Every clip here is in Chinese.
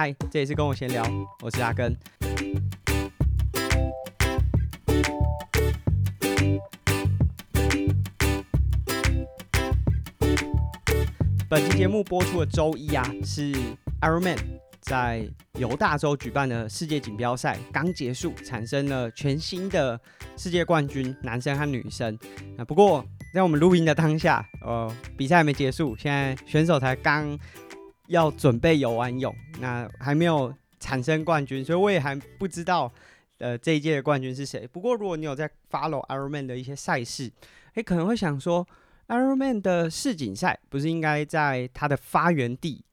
嗨，这里是跟我闲聊，我是阿根。本期节目播出的周一啊，是 Ironman 在犹大州举办的世界锦标赛刚结束，产生了全新的世界冠军，男生和女生。啊，不过在我们录音的当下，呃，比赛还没结束，现在选手才刚。要准备游完泳，那还没有产生冠军，所以我也还不知道，呃，这一届的冠军是谁。不过如果你有在 follow Ironman 的一些赛事，诶，可能会想说，Ironman 的世锦赛不是应该在它的发源地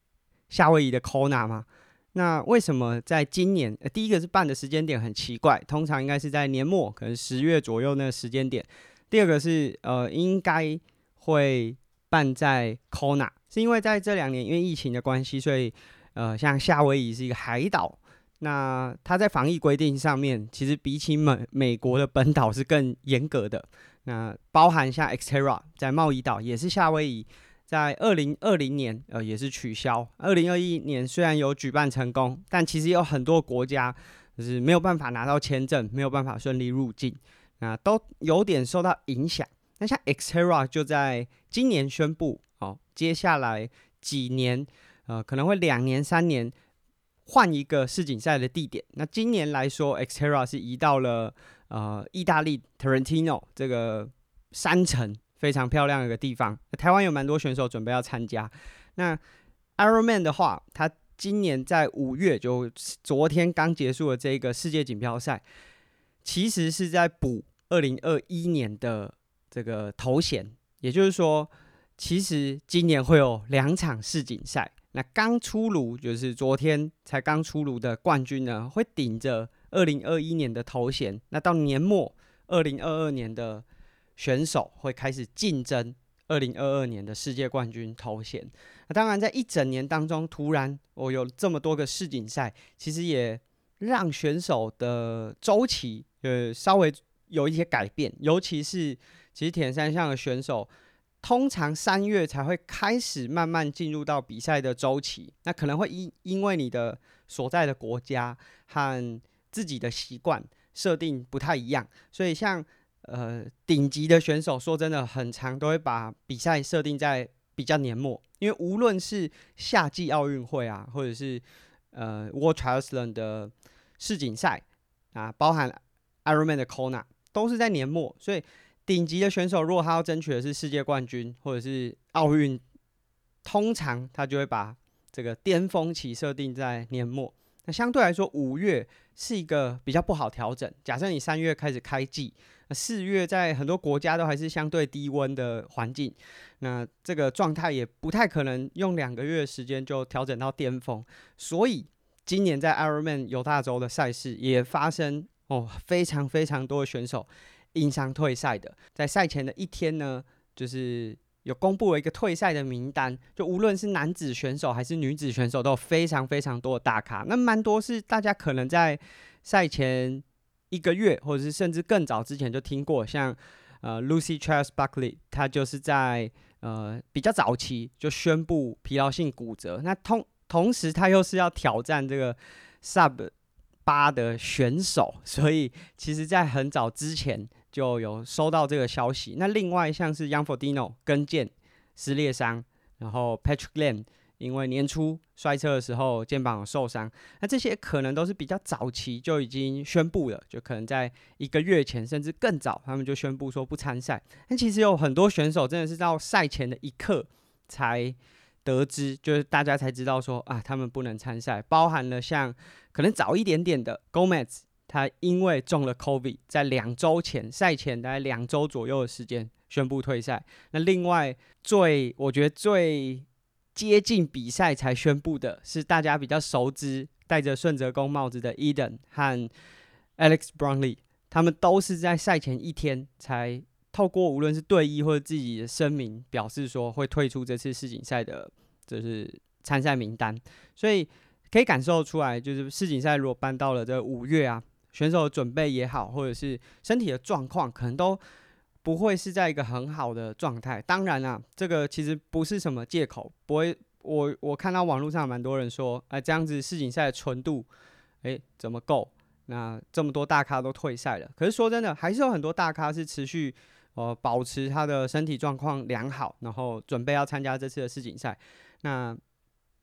夏威夷的 Kona 吗？那为什么在今年，呃，第一个是办的时间点很奇怪，通常应该是在年末，可能十月左右那个时间点。第二个是，呃，应该会办在 Kona。是因为在这两年，因为疫情的关系，所以呃，像夏威夷是一个海岛，那它在防疫规定上面，其实比起美美国的本岛是更严格的。那包含像 Xterra 在茂宜岛也是夏威夷，在二零二零年呃也是取消。二零二一年虽然有举办成功，但其实有很多国家就是没有办法拿到签证，没有办法顺利入境，那都有点受到影响。那像 Xterra 就在今年宣布。接下来几年，呃，可能会两年、三年换一个世锦赛的地点。那今年来说，Xterra 是移到了呃意大利 Trentino 这个山城非常漂亮的一个地方。台湾有蛮多选手准备要参加。那 Ironman 的话，他今年在五月就昨天刚结束了这个世界锦标赛，其实是在补二零二一年的这个头衔，也就是说。其实今年会有两场世锦赛，那刚出炉就是昨天才刚出炉的冠军呢，会顶着二零二一年的头衔。那到年末二零二二年的选手会开始竞争二零二二年的世界冠军头衔。那当然，在一整年当中，突然我有这么多个世锦赛，其实也让选手的周期呃稍微有一些改变，尤其是其实铁三项的选手。通常三月才会开始慢慢进入到比赛的周期，那可能会因因为你的所在的国家和自己的习惯设定不太一样，所以像呃顶级的选手，说真的很常都会把比赛设定在比较年末，因为无论是夏季奥运会啊，或者是呃 World Triathlon 的世锦赛啊，包含 Ironman 的 Kona 都是在年末，所以。顶级的选手，如果他要争取的是世界冠军或者是奥运，通常他就会把这个巅峰期设定在年末。那相对来说，五月是一个比较不好调整。假设你三月开始开季，四月在很多国家都还是相对低温的环境，那这个状态也不太可能用两个月的时间就调整到巅峰。所以今年在 Ironman 犹大州的赛事也发生哦，非常非常多的选手。因伤退赛的，在赛前的一天呢，就是有公布了一个退赛的名单。就无论是男子选手还是女子选手，都有非常非常多的大咖。那蛮多是大家可能在赛前一个月，或者是甚至更早之前就听过，像呃 Lucy Charles Buckley，他就是在呃比较早期就宣布疲劳性骨折。那同同时他又是要挑战这个 Sub 八的选手，所以其实在很早之前。就有收到这个消息。那另外像是 Young Fodino 跟腱撕裂伤，然后 Patrick Lamb 因为年初摔车的时候肩膀有受伤，那这些可能都是比较早期就已经宣布了，就可能在一个月前甚至更早，他们就宣布说不参赛。但其实有很多选手真的是到赛前的一刻才得知，就是大家才知道说啊，他们不能参赛，包含了像可能早一点点的 Gomez。他因为中了 COVID，在两周前赛前大概两周左右的时间宣布退赛。那另外最我觉得最接近比赛才宣布的是大家比较熟知戴着顺泽宫帽子的 Eden 和 Alex Brownlee，他们都是在赛前一天才透过无论是队医或者自己的声明表示说会退出这次世锦赛的，就是参赛名单。所以可以感受出来，就是世锦赛如果搬到了这五月啊。选手准备也好，或者是身体的状况，可能都不会是在一个很好的状态。当然啦，这个其实不是什么借口，不会，我我看到网络上蛮多人说，哎、这样子世锦赛的纯度，哎、怎么够？那这么多大咖都退赛了，可是说真的，还是有很多大咖是持续呃保持他的身体状况良好，然后准备要参加这次的世锦赛。那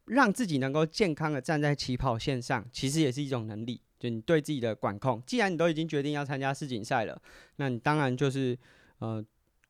让自己能够健康的站在起跑线上，其实也是一种能力。就你对自己的管控，既然你都已经决定要参加世锦赛了，那你当然就是呃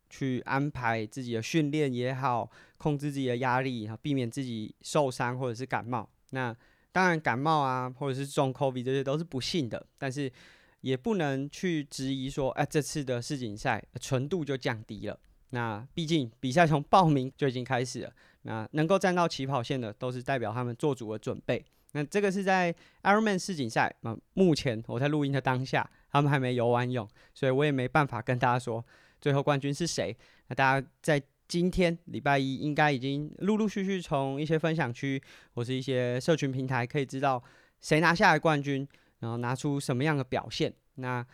去安排自己的训练也好，控制自己的压力，避免自己受伤或者是感冒。那当然感冒啊，或者是中 COVID 这些都是不幸的，但是也不能去质疑说，哎、这次的世锦赛纯度就降低了。那毕竟比赛从报名就已经开始了。那能够站到起跑线的，都是代表他们做足了准备。那这个是在 Ironman 世锦赛，那目前我在录音的当下，他们还没游完泳，所以我也没办法跟大家说最后冠军是谁。那大家在今天礼拜一应该已经陆陆续续从一些分享区或是一些社群平台可以知道谁拿下来冠军，然后拿出什么样的表现。那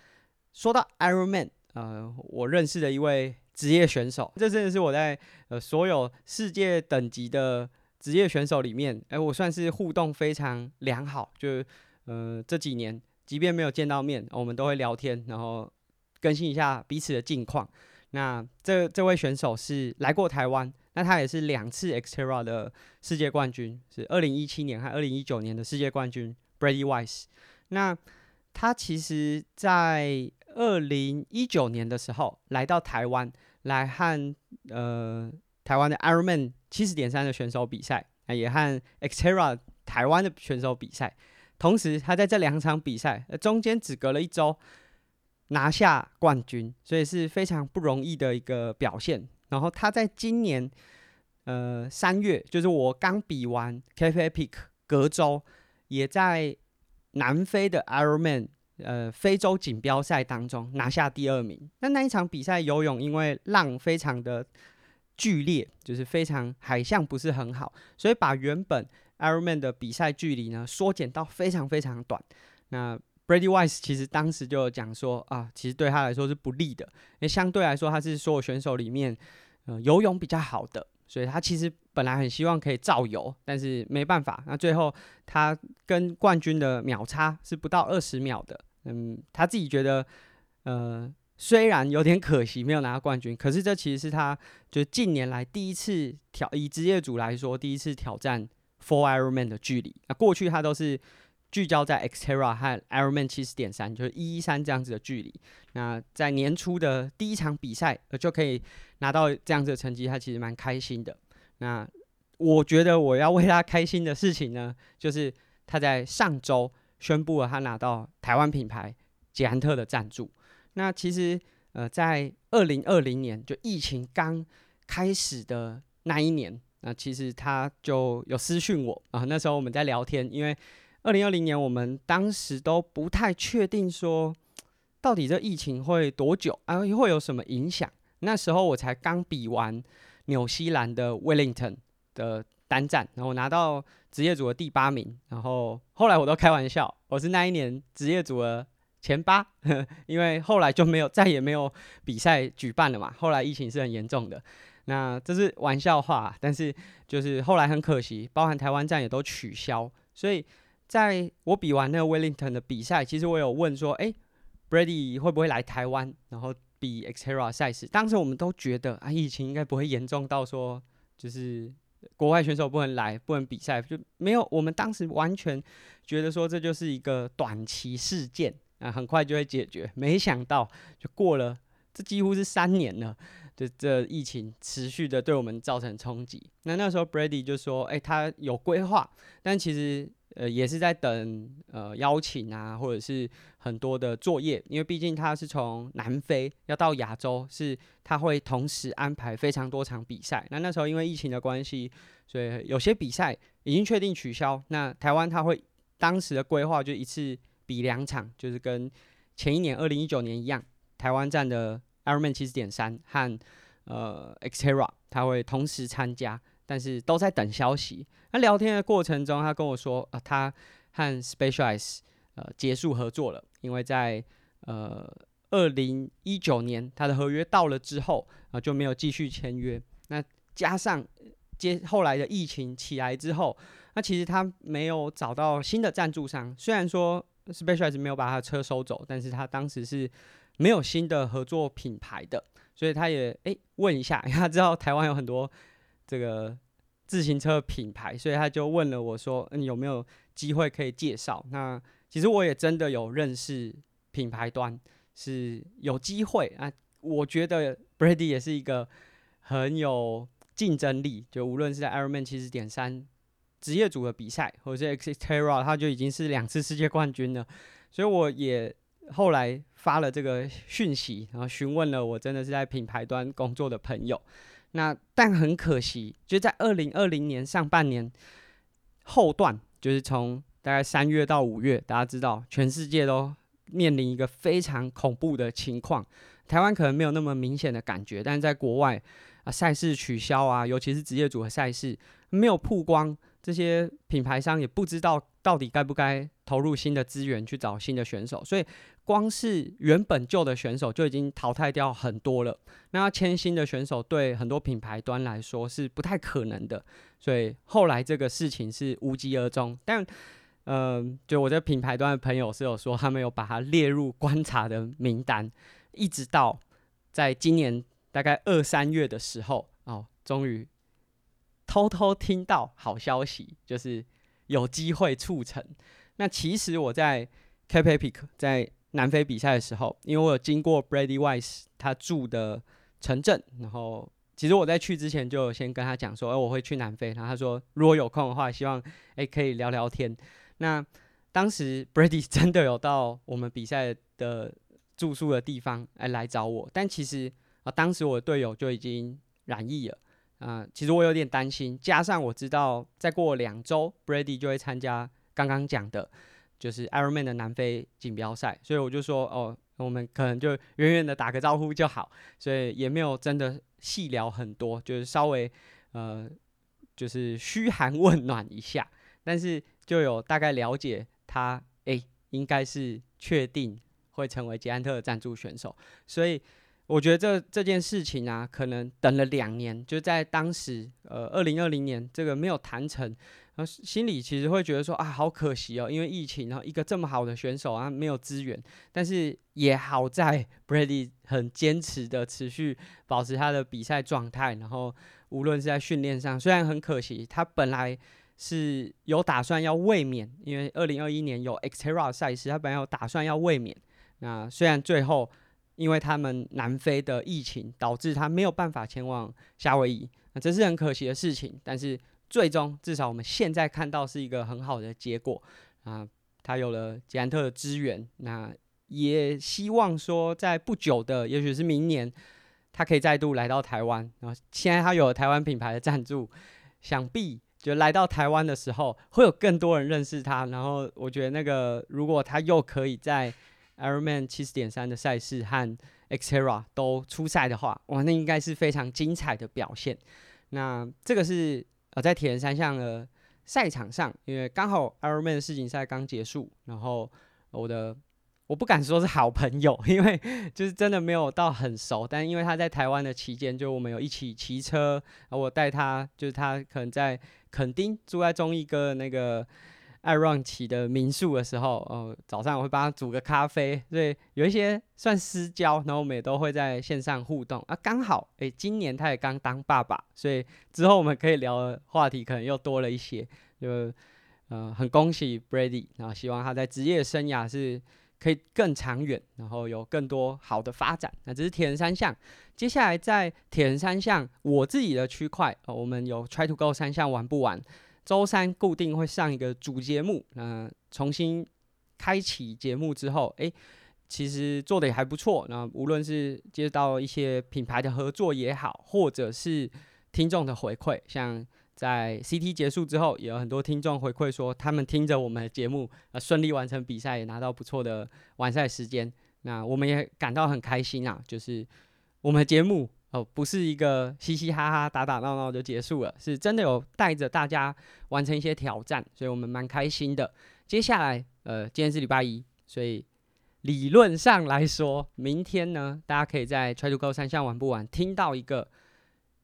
说到 Ironman，呃，我认识的一位。职业选手，这真的是我在呃所有世界等级的职业选手里面，哎、我算是互动非常良好。就是呃这几年，即便没有见到面，我们都会聊天，然后更新一下彼此的近况。那这这位选手是来过台湾，那他也是两次 Xterra 的世界冠军，是二零一七年和二零一九年的世界冠军 Brady Wise。那他其实，在二零一九年的时候来到台湾。来和呃台湾的 Ironman 七十点三的选手比赛，也和 Xterra 台湾的选手比赛。同时，他在这两场比赛中间只隔了一周拿下冠军，所以是非常不容易的一个表现。然后他在今年呃三月，就是我刚比完 Cape Epic 隔周，也在南非的 Ironman。呃，非洲锦标赛当中拿下第二名。那那一场比赛游泳，因为浪非常的剧烈，就是非常海象不是很好，所以把原本 Ironman 的比赛距离呢缩减到非常非常短。那 Brady Wise 其实当时就讲说啊，其实对他来说是不利的，因为相对来说他是所有选手里面呃游泳比较好的，所以他其实本来很希望可以照游，但是没办法。那最后他跟冠军的秒差是不到二十秒的。嗯，他自己觉得，呃，虽然有点可惜没有拿到冠军，可是这其实是他就近年来第一次挑，以职业组来说，第一次挑战 Four Ironman 的距离。那过去他都是聚焦在 Xterra 和 Ironman 七十点三，就是一一三这样子的距离。那在年初的第一场比赛，呃，就可以拿到这样子的成绩，他其实蛮开心的。那我觉得我要为他开心的事情呢，就是他在上周。宣布了他拿到台湾品牌捷安特的赞助。那其实呃，在二零二零年就疫情刚开始的那一年，那其实他就有私讯我啊。那时候我们在聊天，因为二零二零年我们当时都不太确定说到底这疫情会多久啊，会有什么影响。那时候我才刚比完纽西兰的 Wellington 的单站，然后拿到。职业组的第八名，然后后来我都开玩笑，我是那一年职业组的前八，因为后来就没有再也没有比赛举办了嘛。后来疫情是很严重的，那这是玩笑话，但是就是后来很可惜，包含台湾站也都取消。所以在我比完那个 Wellington 的比赛，其实我有问说，哎，Brady 会不会来台湾，然后比 Xterra 赛事？当时我们都觉得啊，疫情应该不会严重到说就是。国外选手不能来，不能比赛，就没有。我们当时完全觉得说这就是一个短期事件啊，很快就会解决。没想到就过了，这几乎是三年了，这这疫情持续的对我们造成冲击。那那时候 Brady 就说：“哎，他有规划，但其实。”呃，也是在等呃邀请啊，或者是很多的作业，因为毕竟他是从南非要到亚洲，是他会同时安排非常多场比赛。那那时候因为疫情的关系，所以有些比赛已经确定取消。那台湾他会当时的规划就一次比两场，就是跟前一年二零一九年一样，台湾站的 Ironman 七十点三和呃 Xterra 他会同时参加。但是都在等消息。那聊天的过程中，他跟我说，呃，他和 Specialize 呃结束合作了，因为在呃二零一九年他的合约到了之后，啊、就没有继续签约。那加上接后来的疫情起来之后，那其实他没有找到新的赞助商。虽然说 Specialized 没有把他的车收走，但是他当时是没有新的合作品牌的，所以他也诶、问一下，因为他知道台湾有很多这个自行车品牌，所以他就问了我说：“你有没有机会可以介绍？”那其实我也真的有认识品牌端，是有机会啊。我觉得 Brady 也是一个很有竞争力，就无论是在 Ironman 七十点三职业组的比赛，或者是 Xterra，他就已经是两次世界冠军了。所以我也后来发了这个讯息，然后询问了我真的是在品牌端工作的朋友。那但很可惜，就在二零二零年上半年后段，就是从大概三月到五月，大家知道全世界都面临一个非常恐怖的情况。台湾可能没有那么明显的感觉，但是在国外啊，赛事取消啊，尤其是职业组的赛事没有曝光，这些品牌商也不知道到底该不该投入新的资源去找新的选手，所以光是原本旧的选手就已经淘汰掉很多了。那要签新的选手，对很多品牌端来说是不太可能的，所以后来这个事情是无疾而终。但嗯、就我这品牌端的朋友是有说，他们有把它列入观察的名单。一直到在今年大概二三月的时候，哦，终于偷偷听到好消息，就是有机会促成。那其实我在 Cape p i c 在南非比赛的时候，因为我有经过 Brady Wise 他住的城镇，然后其实我在去之前就先跟他讲说，哎，我会去南非。然后他说，如果有空的话，希望哎可以聊聊天。那当时 Brady 真的有到我们比赛的。住宿的地方哎来找我，但其实啊，当时我的队友就已经染疫了啊。其实我有点担心，加上我知道再过两周，Brady 就会参加刚刚讲的，就是 Ironman 的南非锦标赛，所以我就说哦，我们可能就远远的打个招呼就好，所以也没有真的细聊很多，就是稍微呃，就是嘘寒问暖一下，但是就有大概了解他，哎、应该是确定。会成为捷安特的赞助选手，所以我觉得这这件事情啊，可能等了两年，就在当时，呃，二零二零年这个没有谈成，然后心里其实会觉得说啊，好可惜哦，因为疫情，然后一个这么好的选手啊，没有资源，但是也好在 Brady 很坚持的持续保持他的比赛状态，然后无论是在训练上，虽然很可惜，他本来。是有打算要卫冕，因为二零二一年有 Xterra 赛事，他本来有打算要卫冕。那虽然最后因为他们南非的疫情导致他没有办法前往夏威夷，那这是很可惜的事情。但是最终至少我们现在看到是一个很好的结果啊，他有了捷安特的资源，那也希望说在不久的，也许是明年，他可以再度来到台湾。然后现在他有了台湾品牌的赞助，想必。就来到台湾的时候，会有更多人认识他。然后我觉得那个，如果他又可以在 Ironman 七十点三的赛事和 Xterra 都出赛的话，哇，那应该是非常精彩的表现。那这个是呃在铁人三项的赛场上，因为刚好 Ironman 世锦赛刚结束，然后我的。我不敢说是好朋友，因为就是真的没有到很熟。但因为他在台湾的期间，就我们有一起骑车，然后我带他，就是他可能在垦丁住在忠义哥那个爱 run 骑的民宿的时候，哦，早上我会帮他煮个咖啡，所以有一些算私交，然后我们也都会在线上互动啊。刚好，诶、今年他也刚当爸爸，所以之后我们可以聊的话题可能又多了一些。就呃，很恭喜 Brady，然后希望他在职业生涯是。可以更长远，然后有更多好的发展。那这是铁人三项。接下来在铁人三项，我自己的区块，呃，我们有 Try to Go 三项玩不完？周三固定会上一个主节目。那、呃、重新开启节目之后，诶，其实做的也还不错。那无论是接到一些品牌的合作也好，或者是听众的回馈，像。在 CT 结束之后，也有很多听众回馈说，他们听着我们的节目，呃，顺利完成比赛，也拿到不错的完赛时间。那我们也感到很开心啊，就是我们的节目哦，不是一个嘻嘻哈哈、打打闹闹就结束了，是真的有带着大家完成一些挑战，所以我们蛮开心的。接下来，呃，今天是礼拜一，所以理论上来说，明天呢，大家可以在 Try to Go 三项玩不玩听到一个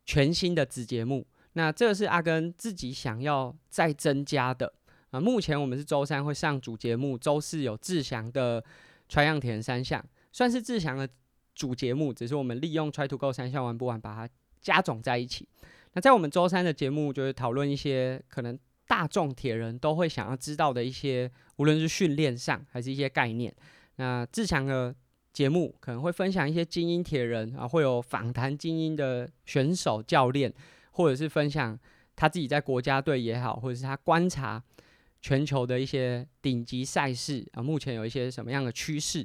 全新的子节目。那这个是阿根自己想要再增加的啊。目前我们是周三会上主节目，周四有志祥的 Try 样田三项，算是志祥的主节目，只是我们利用 Try to Go 三项玩不玩把它加总在一起。那在我们周三的节目，就是讨论一些可能大众铁人都会想要知道的一些，无论是训练上还是一些概念。那志强的节目可能会分享一些精英铁人啊，会有访谈精英的选手、教练，或者是分享他自己在国家队也好，或者是他观察全球的一些顶级赛事啊，目前有一些什么样的趋势。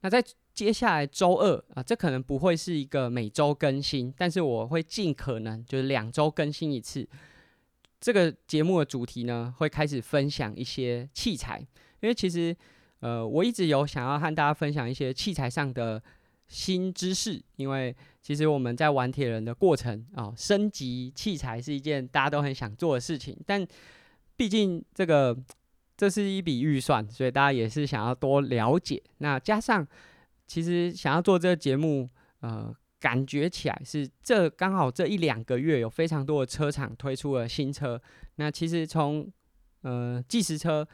那在接下来周二啊，这可能不会是一个每周更新，但是我会尽可能就是两周更新一次。这个节目的主题呢，会开始分享一些器材，因为其实呃，我一直有想要和大家分享一些器材上的新知识，因为其实我们在玩铁人的过程啊，升级器材是一件大家都很想做的事情，但毕竟这个这是一笔预算，所以大家也是想要多了解。那加上。其实想要做这个节目，呃，感觉起来是这刚好这一两个月有非常多的车厂推出了新车。那其实从呃计时车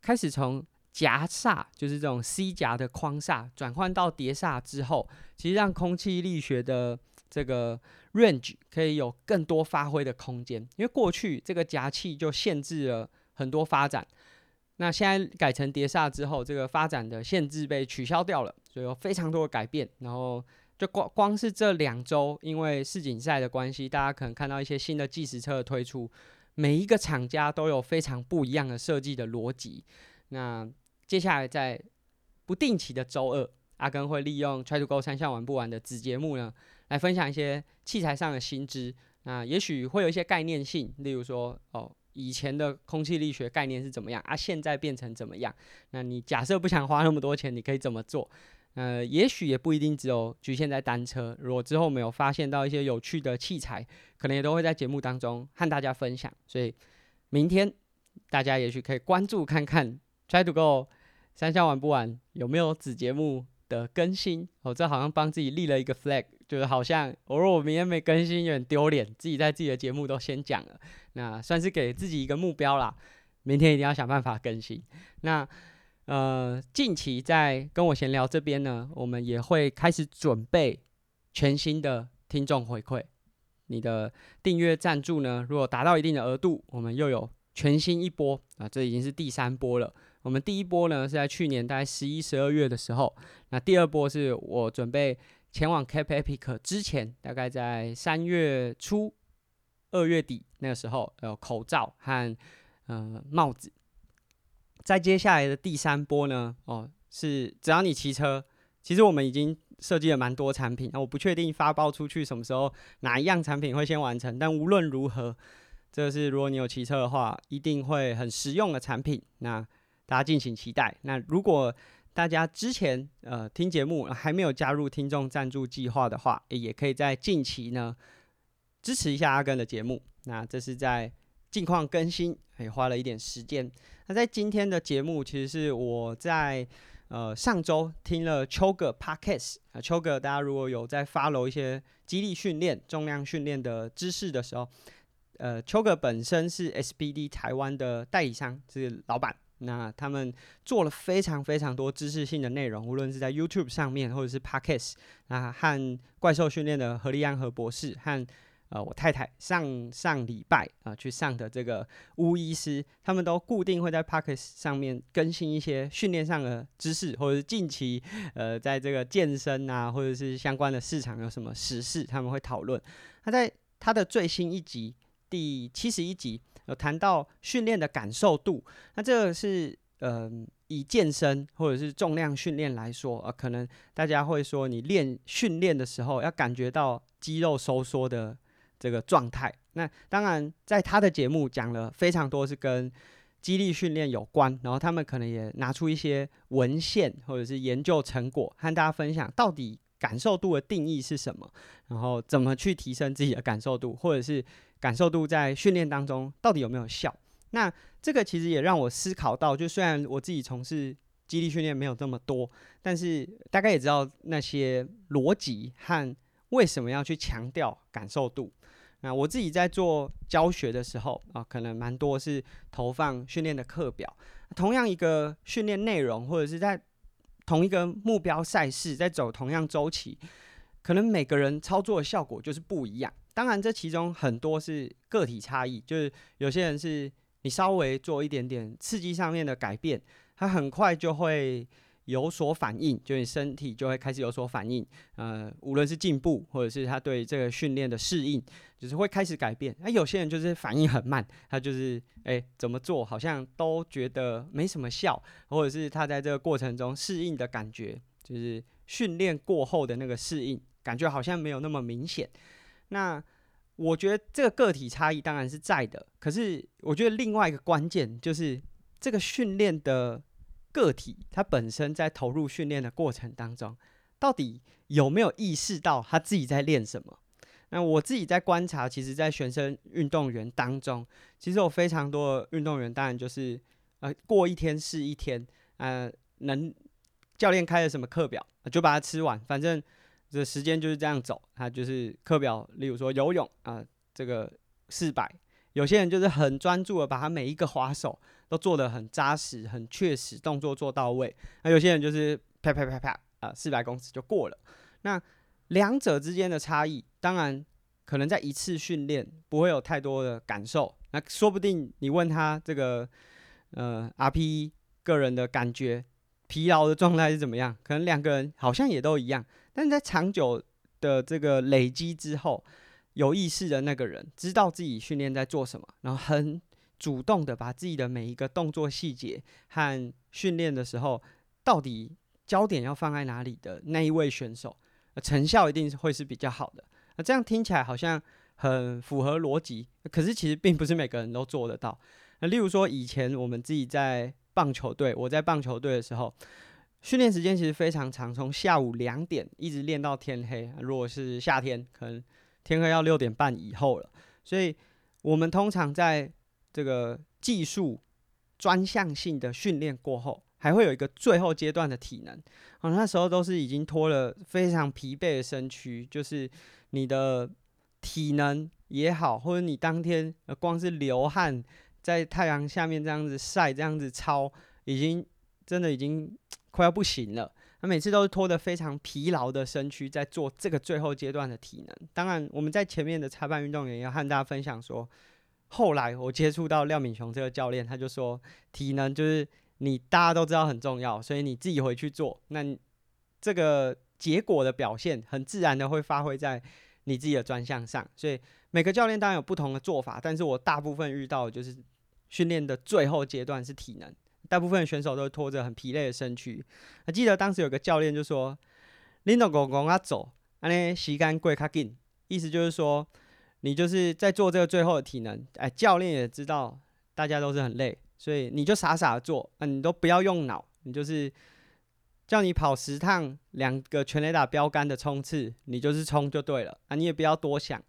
开始，从夹刹就是这种 C 夹的框刹转换到碟刹之后，其实让空气力学的这个 range 可以有更多发挥的空间。因为过去这个夹器就限制了很多发展。那现在改成碟刹之后，这个发展的限制被取消掉了，所以有非常多的改变。然后就光光是这两周，因为世锦赛的关系，大家可能看到一些新的计时车的推出，每一个厂家都有非常不一样的设计的逻辑。那接下来在不定期的周二，阿根会利用 Try to Go 三项玩不完的子节目呢，来分享一些器材上的新知。那也许会有一些概念性，例如说哦。以前的空气力学概念是怎么样啊？现在变成怎么样？那你假设不想花那么多钱，你可以怎么做？呃，也许也不一定只有局限在单车。如果之后没有发现到一些有趣的器材，可能也都会在节目当中和大家分享。所以明天大家也许可以关注看看，Try to Go 三项玩不玩有没有子节目的更新？哦，这好像帮自己立了一个 flag。就是好像，我如果我明天没更新，有点丢脸。自己在自己的节目都先讲了，那算是给自己一个目标啦。明天一定要想办法更新。那呃，近期在跟我闲聊这边呢，我们也会开始准备全新的听众回馈。你的订阅赞助呢，如果达到一定的额度，我们又有全新一波啊，这已经是第三波了。我们第一波呢是在去年大概十一、十二月的时候，那第二波是我准备。前往 Cape Epic 之前，大概在三月初、二月底那个时候，有口罩和呃帽子。在接下来的第三波呢，哦，是只要你骑车，其实我们已经设计了蛮多产品。那我不确定发包出去什么时候，哪一样产品会先完成。但无论如何，这是如果你有骑车的话，一定会很实用的产品。那大家敬请期待。那如果大家之前呃听节目还没有加入听众赞助计划的话，也可以在近期呢支持一下阿根的节目。那这是在近况更新，也花了一点时间。那在今天的节目，其实是我在呃上周听了秋哥 Podcast 啊，秋哥大家如果有在 follow 一些肌力训练、重量训练的知识的时候，呃，邱哥本身是 SBD 台湾的代理商，是老板。那他们做了非常非常多知识性的内容，无论是在 YouTube 上面，或者是 Podcast。那和怪兽训练的何立安何博士，和呃我太太上上礼拜啊、去上的这个巫医师，他们都固定会在 Podcast 上面更新一些训练上的知识，或者是近期呃在这个健身啊，或者是相关的市场有什么时事，他们会讨论。他在他的最新一集第七十一集。有谈到训练的感受度，那这个是呃以健身或者是重量训练来说，呃可能大家会说你练训练的时候要感觉到肌肉收缩的这个状态。那当然在他的节目讲了非常多是跟激励训练有关，然后他们可能也拿出一些文献或者是研究成果和大家分享，到底感受度的定义是什么，然后怎么去提升自己的感受度，或者是。感受度在训练当中到底有没有效？那这个其实也让我思考到，就虽然我自己从事激励训练没有这么多，但是大概也知道那些逻辑和为什么要去强调感受度。那我自己在做教学的时候啊，可能蛮多是投放训练的课表。同样一个训练内容，或者是在同一个目标赛事，在走同样周期，可能每个人操作的效果就是不一样。当然，这其中很多是个体差异，就是有些人是你稍微做一点点刺激上面的改变，他很快就会。有所反应，就你身体就会开始有所反应。呃，无论是进步，或者是他对这个训练的适应，就是会开始改变。那有些人就是反应很慢，他就是哎、怎么做好像都觉得没什么效，或者是他在这个过程中适应的感觉，就是训练过后的那个适应感觉好像没有那么明显。那我觉得这个个体差异当然是在的，可是我觉得另外一个关键就是这个训练的。个体他本身在投入训练的过程当中，到底有没有意识到他自己在练什么？那我自己在观察，其实，在学生运动员当中，其实有非常多的运动员，当然就是呃过一天是一天，呃能教练开了什么课表就把它吃完，反正这时间就是这样走。他就是课表，例如说游泳啊、这个四百，有些人就是很专注的把他每一个滑手。都做得很扎实、很确实，动作做到位。那有些人就是啪啪啪啪啊，四百公尺就过了。那两者之间的差异，当然可能在一次训练不会有太多的感受。那说不定你问他这个呃 RPE 个人的感觉、疲劳的状态是怎么样，可能两个人好像也都一样。但是在长久的这个累积之后，有意识的那个人知道自己训练在做什么，然后很。主动的把自己的每一个动作细节和训练的时候，到底焦点要放在哪里的那一位选手，成效一定会是比较好的。那这样听起来好像很符合逻辑，可是其实并不是每个人都做得到。那例如说，以前我们自己在棒球队，我在棒球队的时候，训练时间其实非常长，从下午两点一直练到天黑。如果是夏天，可能天黑要六点半以后了。所以我们通常在这个技术专项性的训练过后，还会有一个最后阶段的体能。哦，那时候都是已经拖了非常疲惫的身躯，就是你的体能也好，或者你当天光是流汗在太阳下面这样子晒，这样子操，已经真的已经 快要不行了。那每次都是拖得非常疲劳的身躯在做这个最后阶段的体能。当然，我们在前面的裁判运动员要和大家分享说。后来我接触到廖敏雄这个教练，他就说体能就是你大家都知道很重要，所以你自己回去做，那这个结果的表现很自然的会发挥在你自己的专项上。所以每个教练当然有不同的做法，但是我大部分遇到的就是训练的最后阶段是体能，大部分选手都拖着很疲累的身躯。还记得当时有个教练就说：“你都公公啊走，安尼时间过较紧。”意思就是说。你就是在做这个最后的体能，哎，教练也知道大家都是很累，所以你就傻傻的做，啊，你都不要用脑，你就是叫你跑十趟两个全垒打标杆的冲刺，你就是冲就对了，啊，你也不要多想，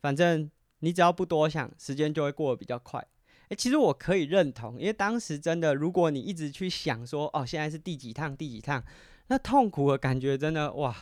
反正你只要不多想，时间就会过得比较快。哎，其实我可以认同，因为当时真的，如果你一直去想说，哦，现在是第几趟第几趟，那痛苦的感觉真的哇，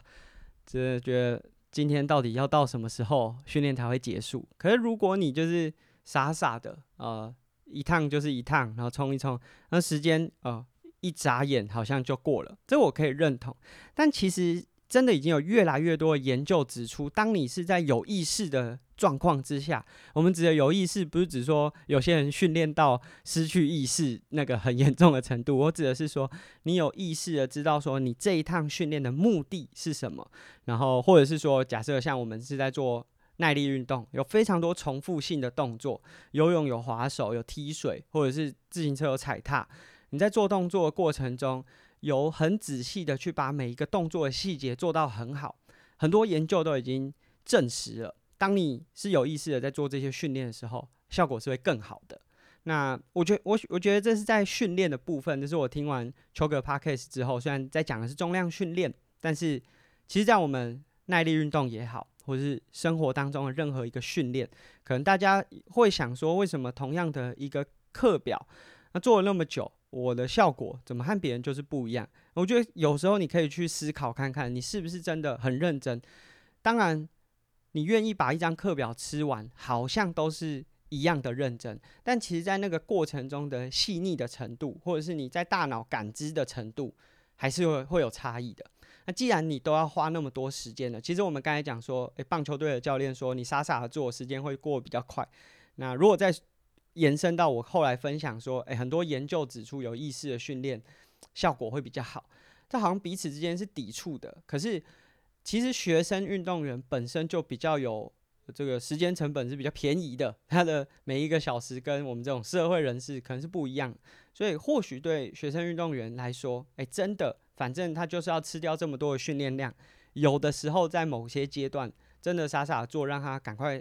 真的觉得。今天到底要到什么时候训练才会结束？可是如果你就是傻傻的，呃，一趟就是一趟，然后冲一冲，那时间呃一眨眼好像就过了，这我可以认同。但其实真的已经有越来越多的研究指出，当你是在有意识的状况之下，我们指的有意识，不是指说有些人训练到失去意识那个很严重的程度。我指的是说，你有意识的知道说你这一趟训练的目的是什么，然后或者是说，假设像我们是在做耐力运动，有非常多重复性的动作，游泳有划手，有踢水，或者是自行车有踩踏。你在做动作的过程中，有很仔细的去把每一个动作的细节做到很好，很多研究都已经证实了。当你是有意识的在做这些训练的时候，效果是会更好的。那我觉，我我觉得这是在训练的部分。就是我听完邱哥 Podcast 之后，虽然在讲的是重量训练，但是其实，在我们耐力运动也好，或是生活当中的任何一个训练，可能大家会想说，为什么同样的一个课表，那做了那么久，我的效果怎么和别人就是不一样？我觉得有时候你可以去思考看看，你是不是真的很认真。当然。你愿意把一张课表吃完，好像都是一样的认真，但其实，在那个过程中的细腻的程度，或者是你在大脑感知的程度，还是会会有差异的。那既然你都要花那么多时间了，其实我们刚才讲说，诶，棒球队的教练说，你傻傻的做，时间会过比较快。那如果再延伸到我后来分享说，诶，很多研究指出，有意识的训练效果会比较好，这好像彼此之间是抵触的。可是，其实学生运动员本身就比较有这个时间成本是比较便宜的，他的每一个小时跟我们这种社会人士可能是不一样，所以或许对学生运动员来说，诶，真的，反正他就是要吃掉这么多的训练量，有的时候在某些阶段，真的傻傻做，让他赶快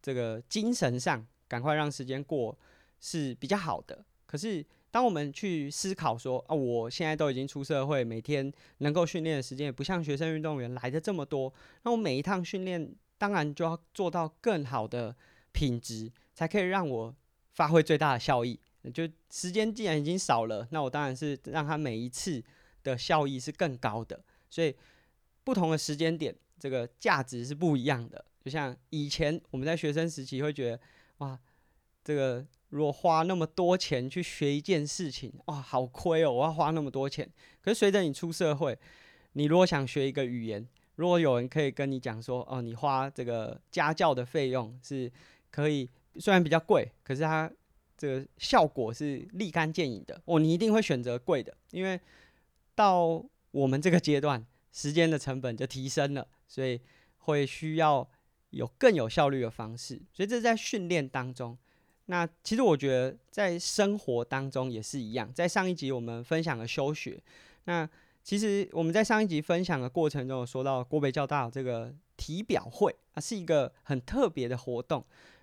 这个精神上赶快让时间过是比较好的。可是当我们去思考说，啊，我现在都已经出社会，每天能够训练的时间也不像学生运动员来的这么多，那我每一趟训练。当然就要做到更好的品质，才可以让我发挥最大的效益。就时间既然已经少了，那我当然是让他每一次的效益是更高的。所以不同的时间点，这个价值是不一样的。就像以前我们在学生时期会觉得，哇，这个如果花那么多钱去学一件事情，哇，好亏哦，我要花那么多钱。可是随着你出社会，你如果想学一个语言，如果有人可以跟你讲说，哦，你花这个家教的费用是可以，虽然比较贵，可是它这个效果是立竿见影的。哦，你一定会选择贵的，因为到我们这个阶段，时间的成本就提升了，所以会需要有更有效率的方式。所以这是在训练当中，那其实我觉得在生活当中也是一样。在上一集我们分享了休学，那。其实我们在上一集分享的过程中有说到，国北教大这个体表会啊，是一个很特别的活动。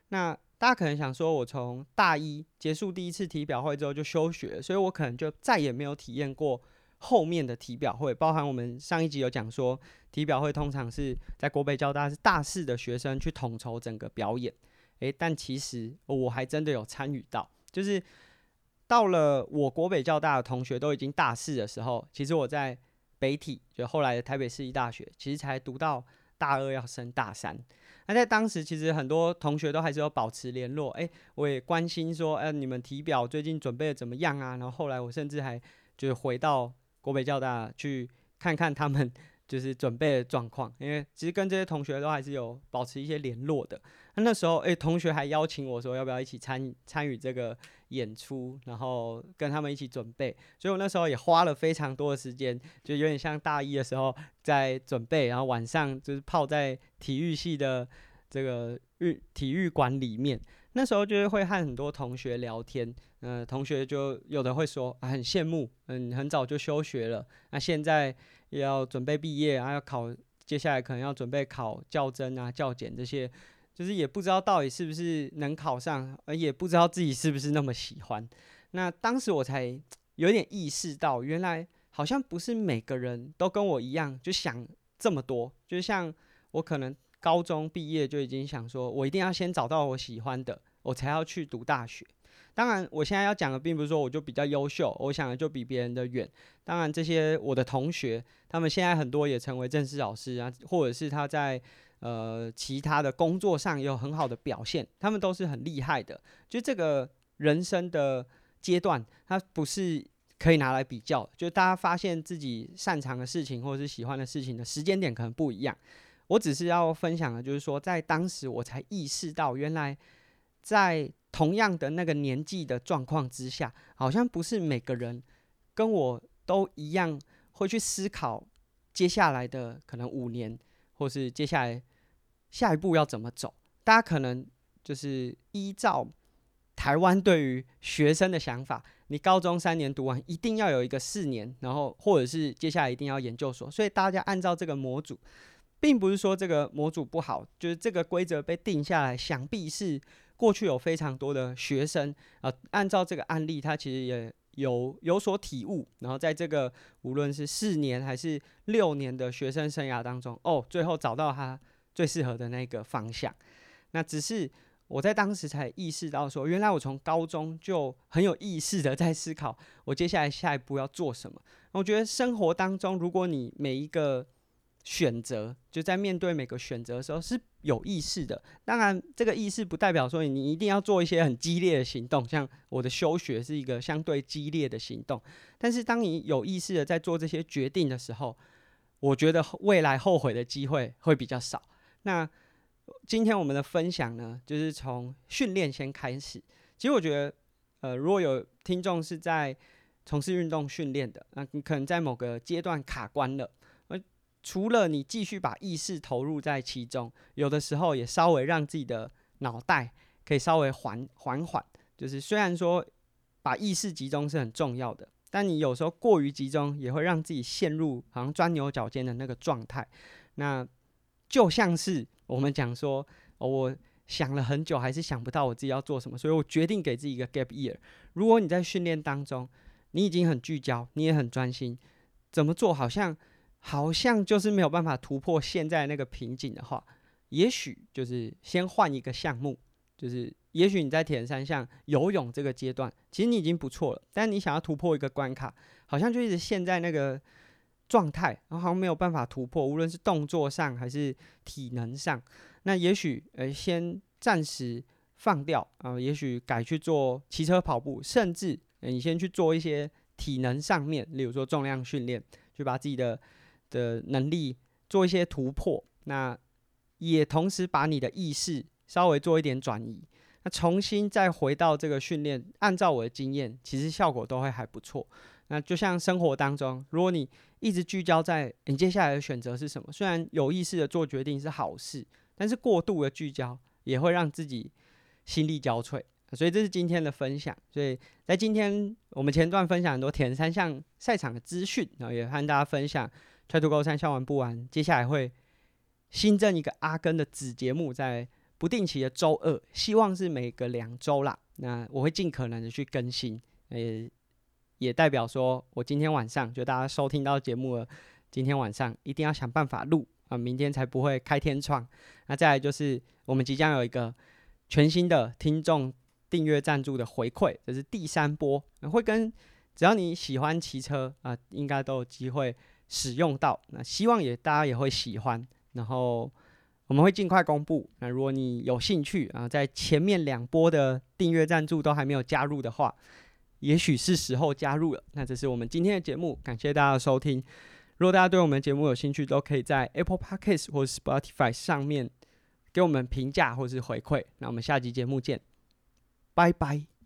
那大家可能想说，我从大一结束第一次体表会之后就休学，所以我可能就再也没有体验过后面的体表会。包含我们上一集有讲说，体表会通常是在国北交大是大四的学生去统筹整个表演。诶，但其实我还真的有参与到，就是。到了我国北交大的同学都已经大四的时候，其实我在北体，就后来的台北市立大学，其实才读到大二要升大三。那在当时，其实很多同学都还是有保持联络，诶，我也关心说，诶，你们体表最近准备的怎么样啊？然后后来我甚至还就回到国北交大去看看他们就是准备的状况，因为其实跟这些同学都还是有保持一些联络的。那那时候，诶，同学还邀请我说，要不要一起参参与这个。演出，然后跟他们一起准备，所以我那时候也花了非常多的时间，就有点像大一的时候在准备，然后晚上就是泡在体育系的这个运体育馆里面。那时候就是会和很多同学聊天，嗯、同学就有的会说，很羡慕，嗯，很早就休学了，那现在也要准备毕业，然后要考，接下来可能要准备考教甄啊、教检这些。就是也不知道到底是不是能考上，而也不知道自己是不是那么喜欢。那当时我才有点意识到，原来好像不是每个人都跟我一样，就想这么多。就像我可能高中毕业就已经想说，我一定要先找到我喜欢的，我才要去读大学。当然，我现在要讲的并不是说我就比较优秀，我想的就比别人的远。当然，这些我的同学，他们现在很多也成为正式老师啊，或者是他在。呃，其他的工作上有很好的表现，他们都是很厉害的。就这个人生的阶段，它不是可以拿来比较。就大家发现自己擅长的事情或者是喜欢的事情的时间点可能不一样。我只是要分享的，就是说，在当时我才意识到，原来在同样的那个年纪的状况之下，好像不是每个人跟我都一样会去思考接下来的可能五年。或是接下来下一步要怎么走？大家可能就是依照台湾对于学生的想法，你高中三年读完，一定要有一个四年，然后或者是接下来一定要研究所。所以大家按照这个模组，并不是说这个模组不好，就是这个规则被定下来，想必是过去有非常多的学生啊，按照这个案例，他其实也。有有所体悟，然后在这个无论是四年还是六年的学生生涯当中，哦，最后找到他最适合的那个方向。那只是我在当时才意识到说，原来我从高中就很有意识的在思考，我接下来下一步要做什么。我觉得生活当中，如果你每一个选择，就在面对每个选择的时候是有意识的。当然，这个意识不代表说你一定要做一些很激烈的行动，像我的休学是一个相对激烈的行动。但是，当你有意识的在做这些决定的时候，我觉得未来后悔的机会会比较少。那今天我们的分享呢，就是从训练先开始。其实我觉得，呃，如果有听众是在从事运动训练的，那你可能在某个阶段卡关了。除了你继续把意识投入在其中，有的时候也稍微让自己的脑袋可以稍微缓缓缓。就是虽然说把意识集中是很重要的，但你有时候过于集中也会让自己陷入好像钻牛角尖的那个状态。那就像是我们讲说，我想了很久还是想不到我自己要做什么，所以我决定给自己一个 gap year。如果你在训练当中，你已经很聚焦，你也很专心，怎么做好像。好像就是没有办法突破现在那个瓶颈的话，也许就是先换一个项目，就是也许你在铁人三项游泳这个阶段，其实你已经不错了，但你想要突破一个关卡，好像就一直陷在那个状态，然后好像没有办法突破，无论是动作上还是体能上，那也许呃先暂时放掉啊，也许改去做骑车、跑步，甚至你先去做一些体能上面，例如说重量训练，去把自己的。的能力做一些突破，那也同时把你的意识稍微做一点转移，那重新再回到这个训练，按照我的经验，其实效果都会还不错。那就像生活当中，如果你一直聚焦在你接下来的选择是什么，虽然有意识的做决定是好事，但是过度的聚焦也会让自己心力交瘁。所以这是今天的分享。所以在今天我们前段分享很多铁人三项赛场的资讯，然后也和大家分享。翠竹高山笑玩不完，接下来会新增一个阿根的子节目，在不定期的周二，希望是每个两周啦。那我会尽可能的去更新，也也代表说我今天晚上就大家收听到节目了，今天晚上一定要想办法录啊，明天才不会开天窗。那再来就是我们即将有一个全新的听众订阅赞助的回馈，这是第三波，会跟只要你喜欢骑车啊，应该都有机会。使用到，那希望也大家也会喜欢，然后我们会尽快公布。那如果你有兴趣啊，在前面两波的订阅赞助都还没有加入的话，也许是时候加入了。那这是我们今天的节目，感谢大家的收听。如果大家对我们节目有兴趣，都可以在 Apple Podcast 或者 Spotify 上面给我们评价或是回馈。那我们下集节目见，拜拜。